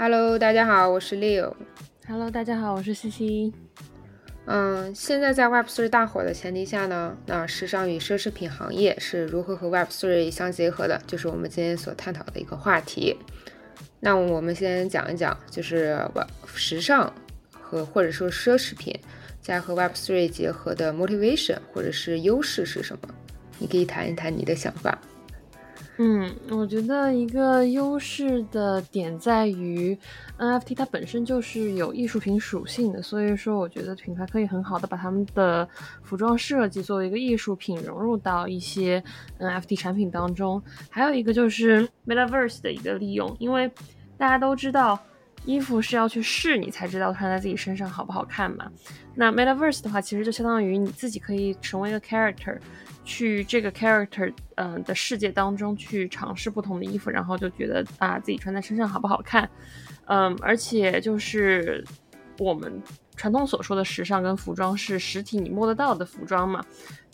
Hello，大家好，我是 Leo。Hello，大家好，我是西西。嗯，现在在 Web3 大火的前提下呢，那时尚与奢侈品行业是如何和 Web3 相结合的，就是我们今天所探讨的一个话题。那我们先讲一讲，就是时尚和或者说奢侈品在和 Web3 结合的 motivation 或者是优势是什么？你可以谈一谈你的想法。嗯，我觉得一个优势的点在于 NFT 它本身就是有艺术品属性的，所以说我觉得品牌可以很好的把他们的服装设计作为一个艺术品融入到一些 NFT 产品当中。还有一个就是 Metaverse 的一个利用，因为大家都知道衣服是要去试你才知道穿在自己身上好不好看嘛。那 Metaverse 的话，其实就相当于你自己可以成为一个 character。去这个 character 嗯的世界当中去尝试不同的衣服，然后就觉得啊自己穿在身上好不好看，嗯，而且就是我们传统所说的时尚跟服装是实体你摸得到的服装嘛。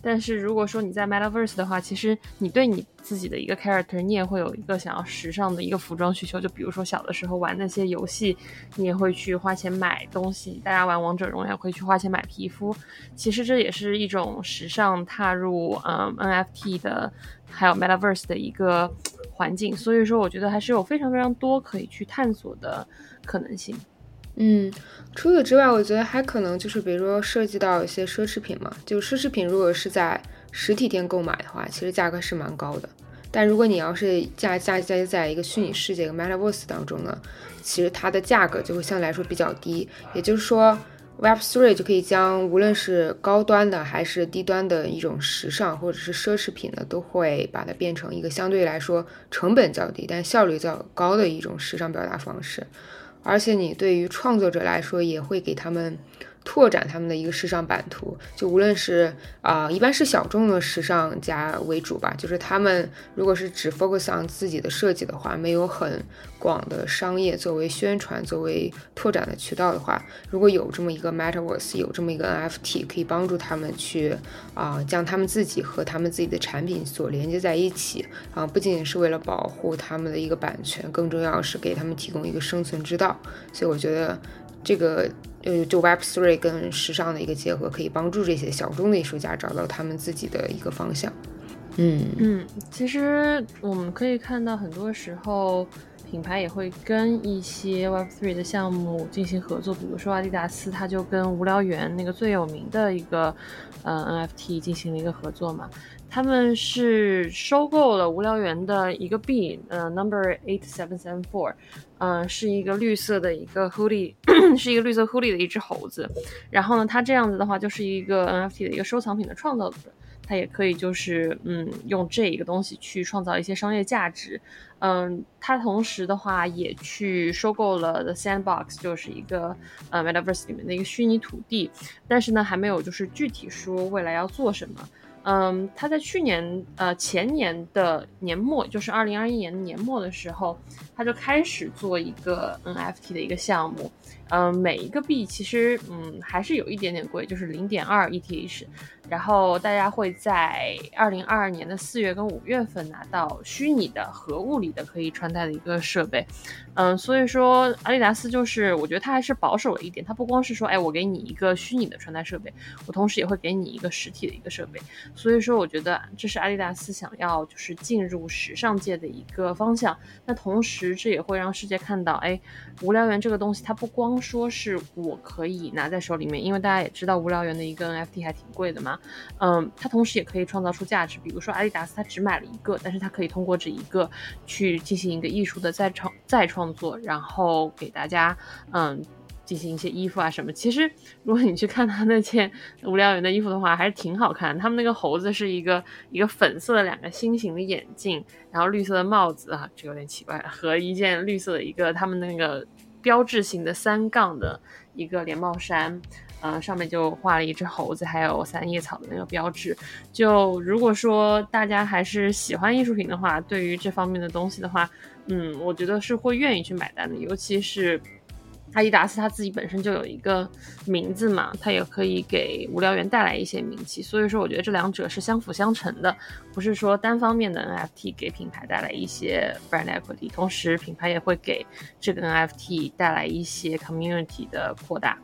但是如果说你在 Metaverse 的话，其实你对你自己的一个 character，你也会有一个想要时尚的一个服装需求。就比如说小的时候玩那些游戏，你也会去花钱买东西。大家玩王者荣耀会去花钱买皮肤，其实这也是一种时尚踏入嗯 NFT 的，还有 Metaverse 的一个环境。所以说，我觉得还是有非常非常多可以去探索的可能性。嗯，除此之外，我觉得还可能就是，比如说涉及到一些奢侈品嘛。就奢侈品，如果是在实体店购买的话，其实价格是蛮高的。但如果你要是价价价在一个虚拟世界，一个 Metaverse 当中呢，其实它的价格就会相对来说比较低。也就是说，Web3 就可以将无论是高端的还是低端的一种时尚或者是奢侈品呢，都会把它变成一个相对来说成本较低但效率较高的一种时尚表达方式。而且你对于创作者来说，也会给他们。拓展他们的一个时尚版图，就无论是啊，一般是小众的时尚家为主吧，就是他们如果是只 focus on 自己的设计的话，没有很广的商业作为宣传、作为拓展的渠道的话，如果有这么一个 Metaverse，有这么一个 NFT，可以帮助他们去啊，将他们自己和他们自己的产品所连接在一起啊，不仅仅是为了保护他们的一个版权，更重要是给他们提供一个生存之道。所以我觉得这个。呃，就 Web3 跟时尚的一个结合，可以帮助这些小众的艺术家找到他们自己的一个方向。嗯嗯，其实我们可以看到，很多时候品牌也会跟一些 Web3 的项目进行合作，比如说阿迪达斯，他就跟无聊猿那个最有名的一个呃 NFT 进行了一个合作嘛。他们是收购了无聊猿的一个币，呃，Number Eight Seven Seven Four，嗯，是一个绿色的一个 hoodie，是一个绿色 hoodie 的一只猴子。然后呢，它这样子的话，就是一个 NFT 的一个收藏品的创造者。它也可以就是嗯用这一个东西去创造一些商业价值，嗯，它同时的话也去收购了 The Sandbox，就是一个呃 Metaverse 里面的一个虚拟土地，但是呢还没有就是具体说未来要做什么。嗯，他在去年呃前年的年末，就是二零二一年年末的时候，他就开始做一个 NFT 的一个项目。嗯，每一个币其实嗯还是有一点点贵，就是零点二 ETH。然后大家会在二零二二年的四月跟五月份拿到虚拟的和物理的可以穿戴的一个设备。嗯，所以说阿迪达斯就是我觉得它还是保守了一点，它不光是说哎我给你一个虚拟的穿戴设备，我同时也会给你一个实体的一个设备。所以说我觉得这是阿迪达斯想要就是进入时尚界的一个方向。那同时这也会让世界看到，哎，无聊猿这个东西它不光说是我可以拿在手里面，因为大家也知道无聊猿的一个 NFT 还挺贵的嘛。嗯，它同时也可以创造出价值。比如说阿迪达斯，它只买了一个，但是它可以通过这一个去进行一个艺术的再创再创作，然后给大家嗯进行一些衣服啊什么。其实如果你去看他那件无聊人的衣服的话，还是挺好看。他们那个猴子是一个一个粉色的两个心形的眼镜，然后绿色的帽子啊，这有点奇怪，和一件绿色的一个他们那个。标志性的三杠的一个连帽衫，呃，上面就画了一只猴子，还有三叶草的那个标志。就如果说大家还是喜欢艺术品的话，对于这方面的东西的话，嗯，我觉得是会愿意去买单的。尤其是阿迪达斯它自己本身就有一个名字嘛，它也可以给无聊猿带来一些名气，所以说我觉得这两者是相辅相成的，不是说单方面的 NFT 给品牌带来一些 brand equity，同时品牌也会给这个 NFT 带来一些 community 的扩大。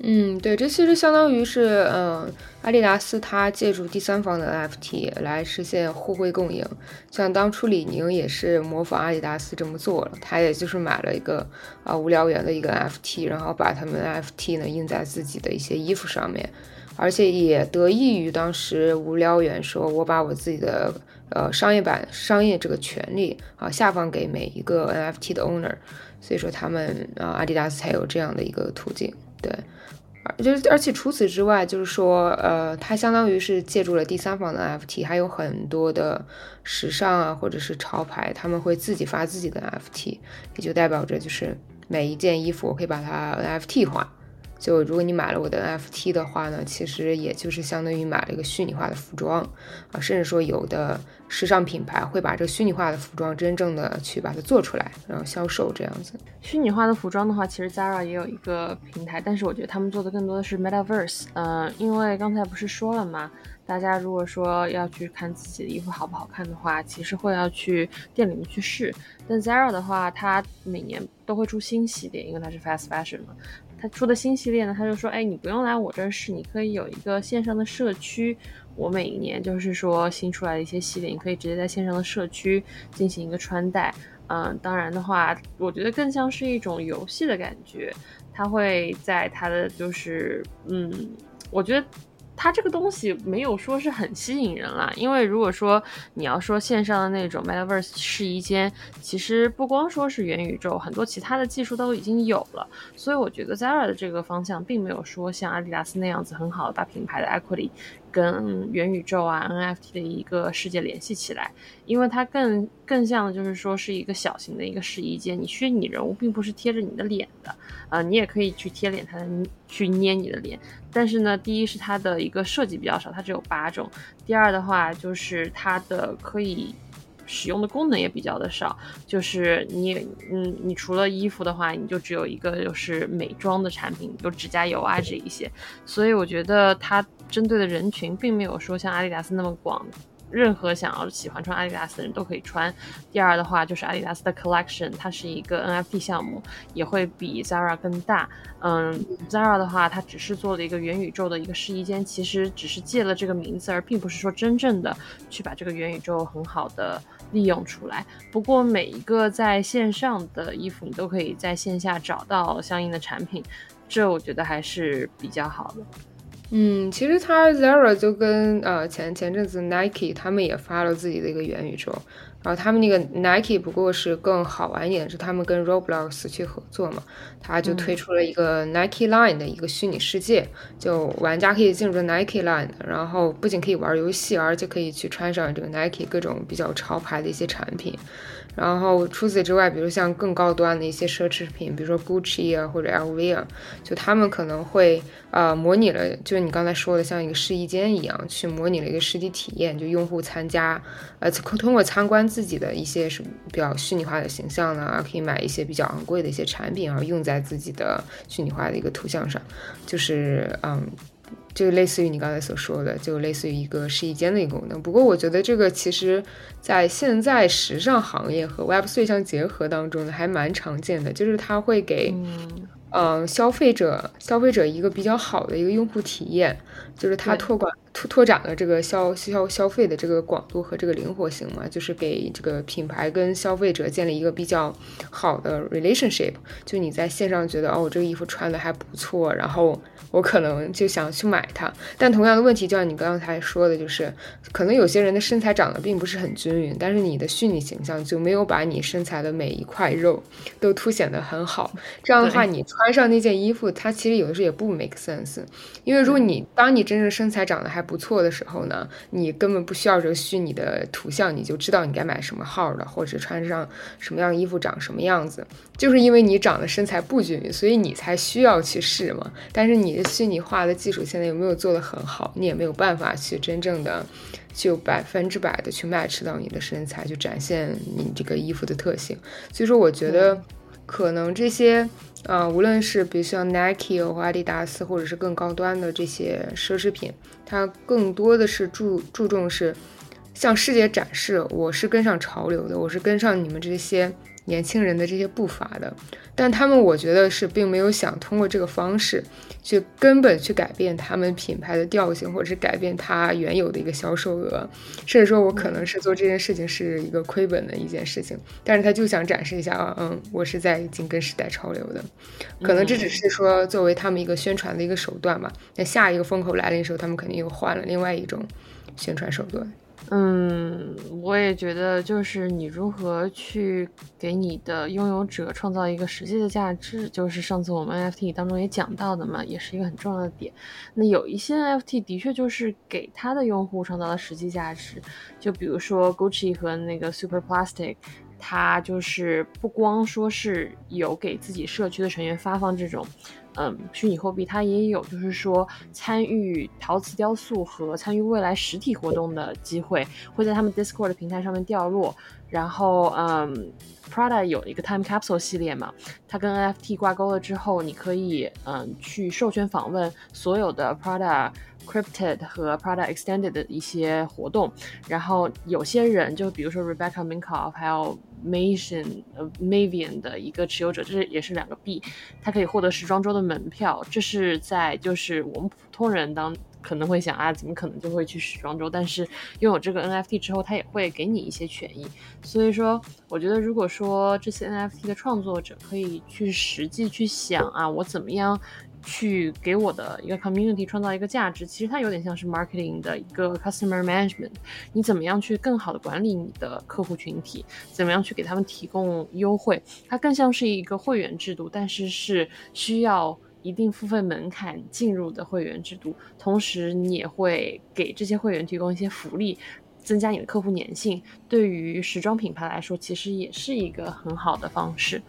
嗯，对，这其实相当于是，嗯，阿迪达斯它借助第三方的 NFT 来实现互惠共赢。像当初李宁也是模仿阿迪达斯这么做了，他也就是买了一个啊无聊猿的一个 NFT，然后把他们 NFT 呢印在自己的一些衣服上面，而且也得益于当时无聊猿说，我把我自己的呃商业版商业这个权利啊下放给每一个 NFT 的 owner，所以说他们啊阿迪达斯才有这样的一个途径，对。就是，而且除此之外，就是说，呃，它相当于是借助了第三方的 NFT，还有很多的时尚啊，或者是潮牌，他们会自己发自己的 NFT，也就代表着就是每一件衣服我可以把它 NFT 化。就如果你买了我的 NFT 的话呢，其实也就是相当于买了一个虚拟化的服装啊，甚至说有的时尚品牌会把这个虚拟化的服装真正的去把它做出来，然后销售这样子。虚拟化的服装的话，其实 Zara 也有一个平台，但是我觉得他们做的更多的是 Metaverse。嗯，因为刚才不是说了吗？大家如果说要去看自己的衣服好不好看的话，其实会要去店里面去试。但 Zara 的话，它每年都会出新系列，因为它是 Fast Fashion 嘛。他出的新系列呢，他就说，哎，你不用来我这儿试，你可以有一个线上的社区。我每一年就是说新出来的一些系列，你可以直接在线上的社区进行一个穿戴。嗯，当然的话，我觉得更像是一种游戏的感觉。他会在他的就是，嗯，我觉得。它这个东西没有说是很吸引人啦，因为如果说你要说线上的那种 Metaverse 试衣间，其实不光说是元宇宙，很多其他的技术都已经有了，所以我觉得 Zara 的这个方向并没有说像阿迪达斯那样子很好的把品牌的 equity。跟元宇宙啊 NFT 的一个世界联系起来，因为它更更像就是说是一个小型的一个试衣间，你虚拟人物并不是贴着你的脸的，呃，你也可以去贴脸，它去捏你的脸。但是呢，第一是它的一个设计比较少，它只有八种；第二的话就是它的可以。使用的功能也比较的少，就是你，嗯，你除了衣服的话，你就只有一个就是美妆的产品，就指甲油啊这一些，所以我觉得它针对的人群并没有说像阿迪达斯那么广。任何想要喜欢穿阿迪达斯的人都可以穿。第二的话就是阿迪达斯的 Collection，它是一个 NFT 项目，也会比 Zara 更大。嗯，Zara 的话，它只是做了一个元宇宙的一个试衣间，其实只是借了这个名字，而并不是说真正的去把这个元宇宙很好的利用出来。不过每一个在线上的衣服，你都可以在线下找到相应的产品，这我觉得还是比较好的。嗯，其实它 Zara 就跟呃前前阵子 Nike 他们也发了自己的一个元宇宙，然后他们那个 Nike 不过是更好玩一点，是他们跟 Roblox 去合作嘛，他就推出了一个 Nike Line 的一个虚拟世界，就玩家可以进入 Nike Line，然后不仅可以玩游戏，而且可以去穿上这个 Nike 各种比较潮牌的一些产品。然后除此之外，比如像更高端的一些奢侈品，比如说 Gucci 啊或者 LV 啊，就他们可能会呃模拟了，就是你刚才说的像一个试衣间一样，去模拟了一个实体体验，就用户参加，呃通过参观自己的一些什么比较虚拟化的形象呢，可以买一些比较昂贵的一些产品，然后用在自己的虚拟化的一个图像上，就是嗯。就类似于你刚才所说的，就类似于一个试衣间的一个功能。不过我觉得这个其实，在现在时尚行业和 Web3 相结合当中呢，还蛮常见的，就是它会给。嗯，消费者消费者一个比较好的一个用户体验，就是它拓广拓拓展了这个消消消费的这个广度和这个灵活性嘛，就是给这个品牌跟消费者建立一个比较好的 relationship。就你在线上觉得哦，我这个衣服穿的还不错，然后我可能就想去买它。但同样的问题，就像你刚才说的，就是可能有些人的身材长得并不是很均匀，但是你的虚拟形象就没有把你身材的每一块肉都凸显得很好。这样的话，你穿。穿上那件衣服，它其实有的时候也不 make sense，因为如果你当你真正身材长得还不不错的时候呢，你根本不需要这个虚拟的图像，你就知道你该买什么号的，或者穿上什么样衣服长什么样子。就是因为你长得身材不均匀，所以你才需要去试嘛。但是你的虚拟化的技术现在有没有做得很好，你也没有办法去真正的就百分之百的去 match 到你的身材，就展现你这个衣服的特性。所以说，我觉得。可能这些，呃，无论是比如像 Nike 或阿迪达斯，或者是更高端的这些奢侈品，它更多的是注注重是向世界展示，我是跟上潮流的，我是跟上你们这些。年轻人的这些步伐的，但他们我觉得是并没有想通过这个方式去根本去改变他们品牌的调性，或者是改变它原有的一个销售额，甚至说我可能是做这件事情是一个亏本的一件事情，但是他就想展示一下啊，嗯，我是在紧跟时代潮流的，可能这只是说作为他们一个宣传的一个手段吧。那下一个风口来临的时候，他们肯定又换了另外一种宣传手段。嗯，我也觉得，就是你如何去给你的拥有者创造一个实际的价值，就是上次我们 NFT 当中也讲到的嘛，也是一个很重要的点。那有一些 NFT 的确就是给他的用户创造了实际价值，就比如说 Gucci 和那个 Super Plastic，它就是不光说是有给自己社区的成员发放这种。嗯，虚拟货币它也有，就是说参与陶瓷雕塑和参与未来实体活动的机会，会在他们 Discord 平台上面掉落。然后，嗯，Prada 有一个 Time Capsule 系列嘛，它跟 NFT 挂钩了之后，你可以嗯去授权访问所有的 Prada Crypted 和 Prada Extended 的一些活动。然后有些人就比如说 Rebecca Minkoff 还有。Mavian 呃 Mavian 的一个持有者，这是也是两个币，他可以获得时装周的门票。这是在就是我们普通人当可能会想啊，怎么可能就会去时装周？但是拥有这个 NFT 之后，他也会给你一些权益。所以说，我觉得如果说这些 NFT 的创作者可以去实际去想啊，我怎么样？去给我的一个 community 创造一个价值，其实它有点像是 marketing 的一个 customer management。你怎么样去更好的管理你的客户群体？怎么样去给他们提供优惠？它更像是一个会员制度，但是是需要一定付费门槛进入的会员制度。同时，你也会给这些会员提供一些福利，增加你的客户粘性。对于时装品牌来说，其实也是一个很好的方式。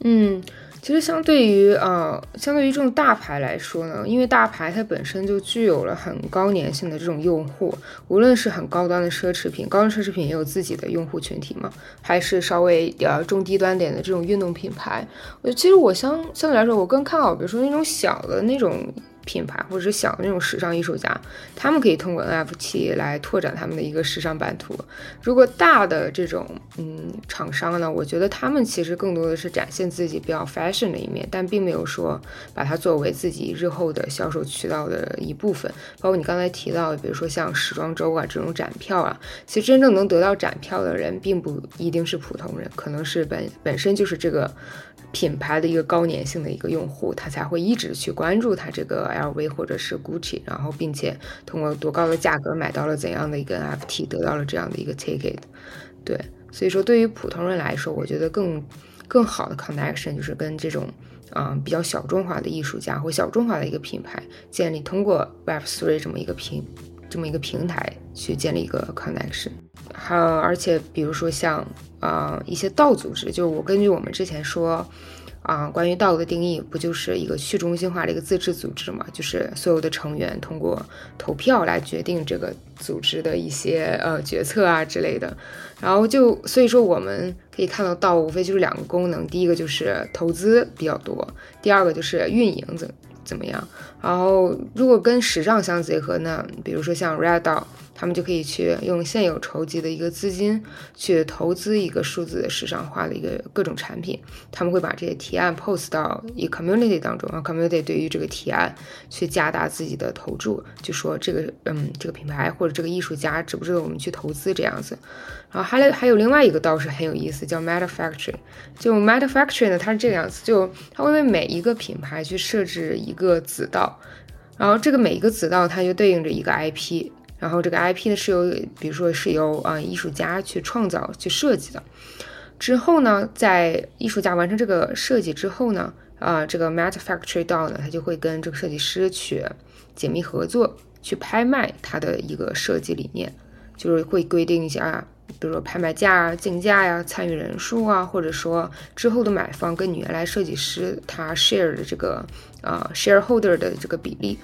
嗯。其实相对于呃，相对于这种大牌来说呢，因为大牌它本身就具有了很高粘性的这种用户，无论是很高端的奢侈品，高端奢侈品也有自己的用户群体嘛，还是稍微呃中低端点的这种运动品牌，我其实我相相对来说，我更看好，比如说那种小的那种。品牌或者是小的那种时尚艺术家，他们可以通过 NFT 来拓展他们的一个时尚版图。如果大的这种嗯厂商呢，我觉得他们其实更多的是展现自己比较 fashion 的一面，但并没有说把它作为自己日后的销售渠道的一部分。包括你刚才提到的，比如说像时装周啊这种展票啊，其实真正能得到展票的人，并不一定是普通人，可能是本本身就是这个。品牌的一个高粘性的一个用户，他才会一直去关注他这个 LV 或者是 Gucci，然后并且通过多高的价格买到了怎样的一个 NFT，得到了这样的一个 ticket。对，所以说对于普通人来说，我觉得更更好的 connection 就是跟这种啊比较小众化的艺术家或小众化的一个品牌建立，通过 Web3 这么一个平这么一个平台去建立一个 connection。还有，而且比如说像。啊，一些道组织，就是我根据我们之前说，啊，关于道的定义，不就是一个去中心化的一个自治组织嘛？就是所有的成员通过投票来决定这个组织的一些呃决策啊之类的。然后就所以说，我们可以看到道无非就是两个功能，第一个就是投资比较多，第二个就是运营怎怎么样。然后如果跟时尚相结合呢，比如说像 Red Dot。他们就可以去用现有筹集的一个资金去投资一个数字的时尚化的一个各种产品。他们会把这些提案 post 到一 community 当中，啊 community 对于这个提案去加大自己的投注，就说这个嗯这个品牌或者这个艺术家值不值得我们去投资这样子。然后还还有另外一个倒是很有意思，叫 Meta Factory。就 Meta Factory 呢，它是这个样子，就它会为每一个品牌去设置一个子道，然后这个每一个子道它就对应着一个 IP。然后这个 IP 呢是由，比如说是由啊艺术家去创造、去设计的。之后呢，在艺术家完成这个设计之后呢，啊这个 Meta Factory DAO 呢，它就会跟这个设计师去紧密合作，去拍卖他的一个设计理念，就是会规定一下，比如说拍卖价啊、竞价呀、参与人数啊，或者说之后的买方跟你原来设计师他 share 的这个啊 shareholder 的这个比例。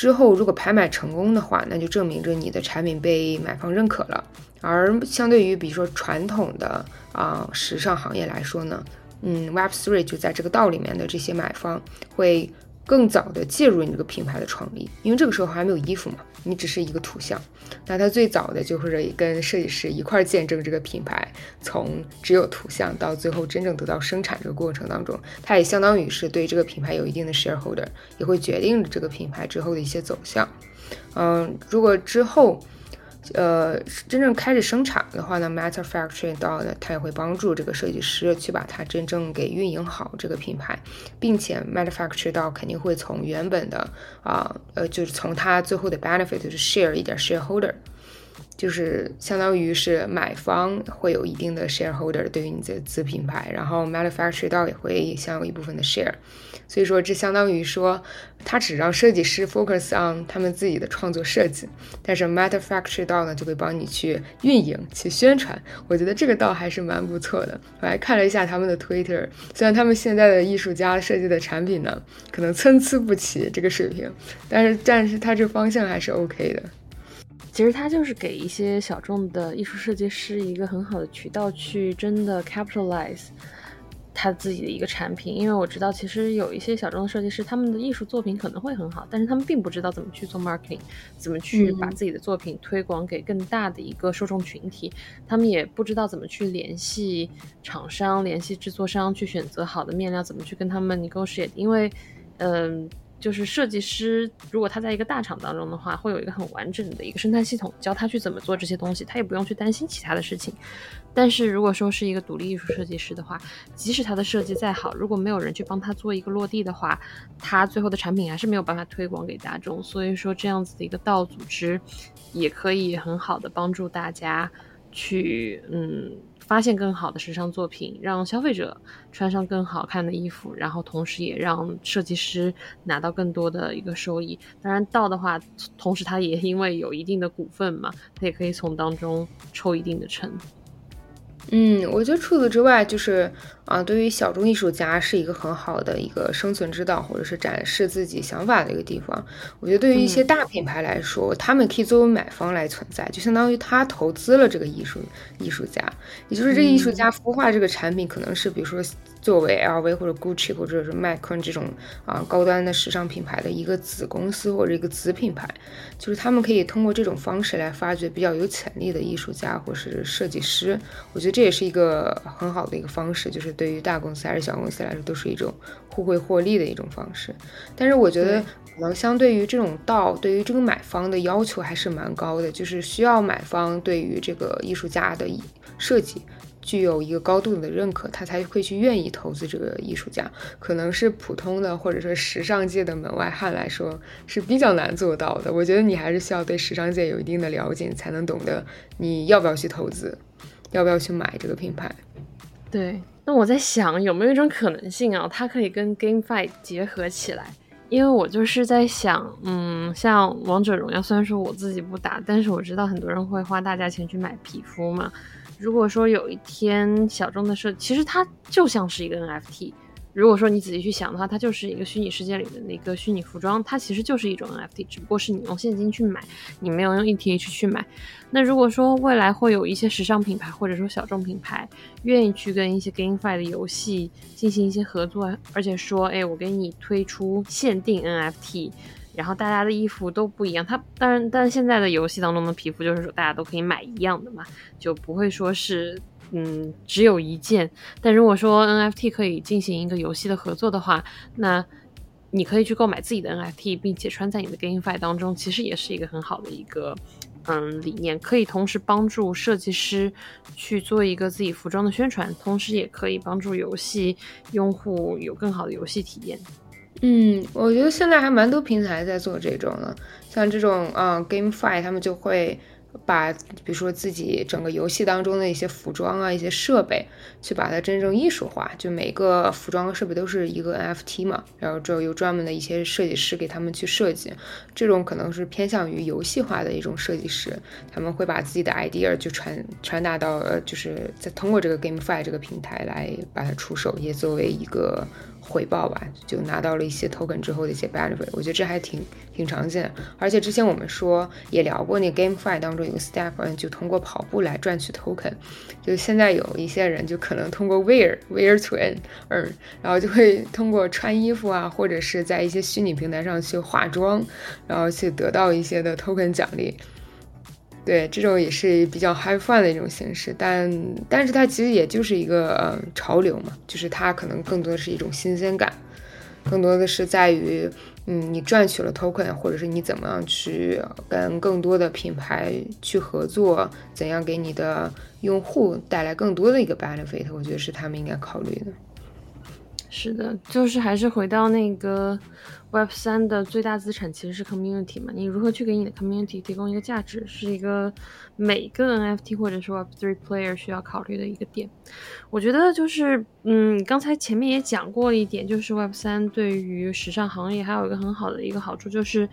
之后如果拍卖成功的话，那就证明着你的产品被买方认可了。而相对于比如说传统的啊时尚行业来说呢，嗯，Web Three 就在这个道里面的这些买方会。更早的介入你这个品牌的创立，因为这个时候还没有衣服嘛，你只是一个图像。那他最早的就是跟设计师一块见证这个品牌从只有图像到最后真正得到生产这个过程当中，他也相当于是对这个品牌有一定的 shareholder，也会决定这个品牌之后的一些走向。嗯，如果之后。呃，真正开始生产的话呢，Matter Factory 到呢，它也会帮助这个设计师去把它真正给运营好这个品牌，并且 Matter Factory 到肯定会从原本的啊，呃，就是从它最后的 benefit 就是 share 一点 shareholder。就是相当于是买方会有一定的 shareholder 对于你的子品牌，然后 manufacturer 到也会享有一部分的 share，所以说这相当于说，它只让设计师 focus on 他们自己的创作设计，但是 manufacturer 到呢就会帮你去运营、去宣传。我觉得这个倒还是蛮不错的。我还看了一下他们的 Twitter，虽然他们现在的艺术家设计的产品呢可能参差不齐这个水平，但是但是它这方向还是 OK 的。其实它就是给一些小众的艺术设计师一个很好的渠道，去真的 capitalize 他自己的一个产品。因为我知道，其实有一些小众的设计师，他们的艺术作品可能会很好，但是他们并不知道怎么去做 marketing，怎么去把自己的作品推广给更大的一个受众群体。他们也不知道怎么去联系厂商、联系制作商，去选择好的面料，怎么去跟他们 negotiate。因为，嗯。就是设计师，如果他在一个大厂当中的话，会有一个很完整的一个生态系统，教他去怎么做这些东西，他也不用去担心其他的事情。但是如果说是一个独立艺术设计师的话，即使他的设计再好，如果没有人去帮他做一个落地的话，他最后的产品还是没有办法推广给大众。所以说，这样子的一个道组织，也可以很好的帮助大家去，嗯。发现更好的时尚作品，让消费者穿上更好看的衣服，然后同时也让设计师拿到更多的一个收益。当然，到的话，同时他也因为有一定的股份嘛，他也可以从当中抽一定的成。嗯，我觉得除此之外，就是啊，对于小众艺术家是一个很好的一个生存之道，或者是展示自己想法的一个地方。我觉得对于一些大品牌来说，他们可以作为买方来存在，就相当于他投资了这个艺术艺术家，也就是这个艺术家孵化这个产品，可能是比如说。作为 LV 或者 Gucci 或者是麦昆这种啊高端的时尚品牌的一个子公司或者一个子品牌，就是他们可以通过这种方式来发掘比较有潜力的艺术家或是设计师。我觉得这也是一个很好的一个方式，就是对于大公司还是小公司来说都是一种互惠获利的一种方式。但是我觉得可能相对于这种道，对于这个买方的要求还是蛮高的，就是需要买方对于这个艺术家的设计。具有一个高度的认可，他才会去愿意投资这个艺术家。可能是普通的或者说时尚界的门外汉来说是比较难做到的。我觉得你还是需要对时尚界有一定的了解，才能懂得你要不要去投资，要不要去买这个品牌。对，那我在想有没有一种可能性啊，它可以跟 GameFi 结合起来？因为我就是在想，嗯，像王者荣耀，虽然说我自己不打，但是我知道很多人会花大价钱去买皮肤嘛。如果说有一天小众的设，其实它就像是一个 NFT。如果说你仔细去想的话，它就是一个虚拟世界里的那个虚拟服装，它其实就是一种 NFT，只不过是你用现金去买，你没有用 ETH 去买。那如果说未来会有一些时尚品牌或者说小众品牌愿意去跟一些 GameFi 的游戏进行一些合作，而且说，哎，我给你推出限定 NFT。然后大家的衣服都不一样，它当然，但现在的游戏当中的皮肤就是说大家都可以买一样的嘛，就不会说是嗯只有一件。但如果说 NFT 可以进行一个游戏的合作的话，那你可以去购买自己的 NFT，并且穿在你的 GameFi 当中，其实也是一个很好的一个嗯理念，可以同时帮助设计师去做一个自己服装的宣传，同时也可以帮助游戏用户有更好的游戏体验。嗯，我觉得现在还蛮多平台在做这种的，像这种啊，GameFi，他们就会把比如说自己整个游戏当中的一些服装啊、一些设备，去把它真正艺术化，就每个服装和设备都是一个 NFT 嘛，然后之后有专门的一些设计师给他们去设计，这种可能是偏向于游戏化的一种设计师，他们会把自己的 idea 就传传达到呃，就是在通过这个 GameFi 这个平台来把它出售，也作为一个。回报吧，就拿到了一些 token 之后的一些 benefit，我觉得这还挺挺常见。而且之前我们说也聊过，那 GameFi 当中有个 step，就通过跑步来赚取 token。就现在有一些人就可能通过 wear wear to earn，然后就会通过穿衣服啊，或者是在一些虚拟平台上去化妆，然后去得到一些的 token 奖励。对，这种也是比较 high fun 的一种形式，但但是它其实也就是一个呃潮流嘛，就是它可能更多的是一种新鲜感，更多的是在于，嗯，你赚取了 token，或者是你怎么样去跟更多的品牌去合作，怎样给你的用户带来更多的一个 benefit，我觉得是他们应该考虑的。是的，就是还是回到那个。Web 三的最大资产其实是 community 嘛，你如何去给你的 community 提供一个价值，是一个每个 NFT 或者是 Web three player 需要考虑的一个点。我觉得就是，嗯，刚才前面也讲过一点，就是 Web 三对于时尚行业还有一个很好的一个好处就是。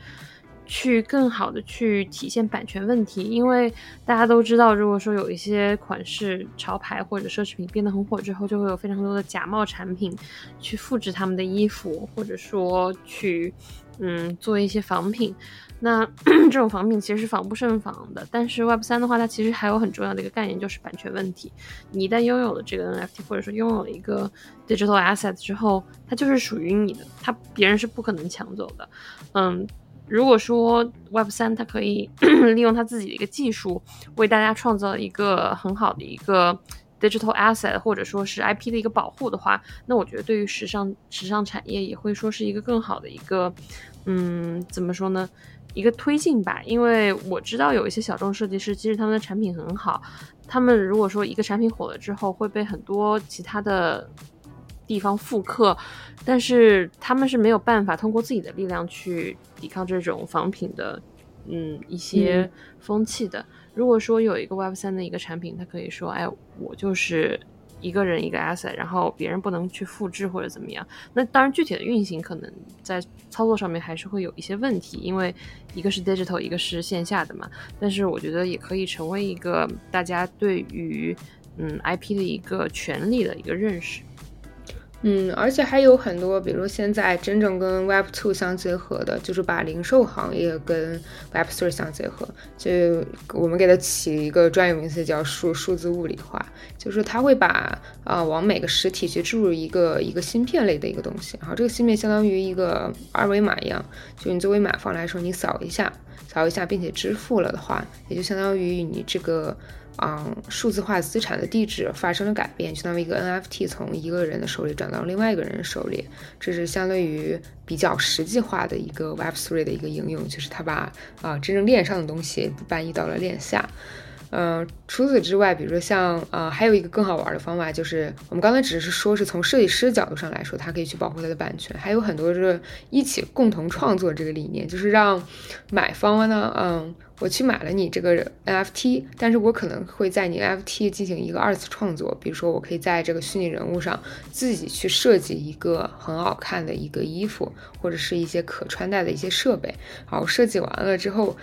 去更好的去体现版权问题，因为大家都知道，如果说有一些款式潮牌或者奢侈品变得很火之后，就会有非常多的假冒产品去复制他们的衣服，或者说去嗯做一些仿品。那 这种仿品其实是防不胜防的。但是 Web 三的话，它其实还有很重要的一个概念，就是版权问题。你一旦拥有了这个 NFT，或者说拥有了一个 digital asset 之后，它就是属于你的，它别人是不可能抢走的。嗯。如果说 Web 三它可以 利用它自己的一个技术，为大家创造一个很好的一个 digital asset，或者说是 IP 的一个保护的话，那我觉得对于时尚时尚产业也会说是一个更好的一个，嗯，怎么说呢？一个推进吧。因为我知道有一些小众设计师，其实他们的产品很好，他们如果说一个产品火了之后，会被很多其他的。地方复刻，但是他们是没有办法通过自己的力量去抵抗这种仿品的，嗯，一些风气的。如果说有一个 Web 三的一个产品，它可以说，哎，我就是一个人一个 asset，然后别人不能去复制或者怎么样。那当然，具体的运行可能在操作上面还是会有一些问题，因为一个是 digital，一个是线下的嘛。但是我觉得也可以成为一个大家对于嗯 IP 的一个权利的一个认识。嗯，而且还有很多，比如说现在真正跟 Web Two 相结合的，就是把零售行业跟 Web Three 相结合，就我们给它起一个专有名词叫数数字物理化，就是它会把啊往每个实体去注入一个一个芯片类的一个东西，然后这个芯片相当于一个二维码一样，就你作为买方来说，你扫一下，扫一下并且支付了的话，也就相当于你这个。嗯，数字化资产的地址发生了改变，相当于一个 NFT 从一个人的手里转到另外一个人手里，这是相对于比较实际化的一个 Web3 的一个应用，就是它把啊真正链上的东西搬移到了链下。嗯，除此之外，比如说像呃，还有一个更好玩的方法，就是我们刚才只是说是从设计师角度上来说，它可以去保护它的版权，还有很多就是一起共同创作这个理念，就是让买方呢，嗯，我去买了你这个 NFT，但是我可能会在你 NFT 进行一个二次创作，比如说我可以在这个虚拟人物上自己去设计一个很好看的一个衣服，或者是一些可穿戴的一些设备，好，设计完了之后。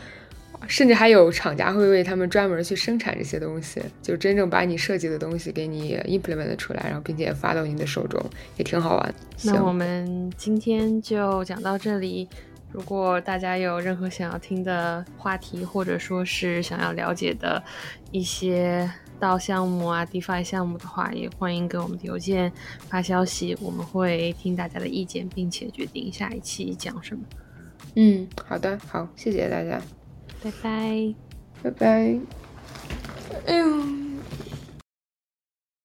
甚至还有厂家会为他们专门去生产这些东西，就真正把你设计的东西给你 implement 出来，然后并且发到你的手中，也挺好玩。那我们今天就讲到这里。如果大家有任何想要听的话题，或者说是想要了解的一些到项目啊、DeFi 项目的话，也欢迎给我们的邮件发消息，我们会听大家的意见，并且决定下一期讲什么。嗯，好的，好，谢谢大家。拜拜，拜拜。哎呦。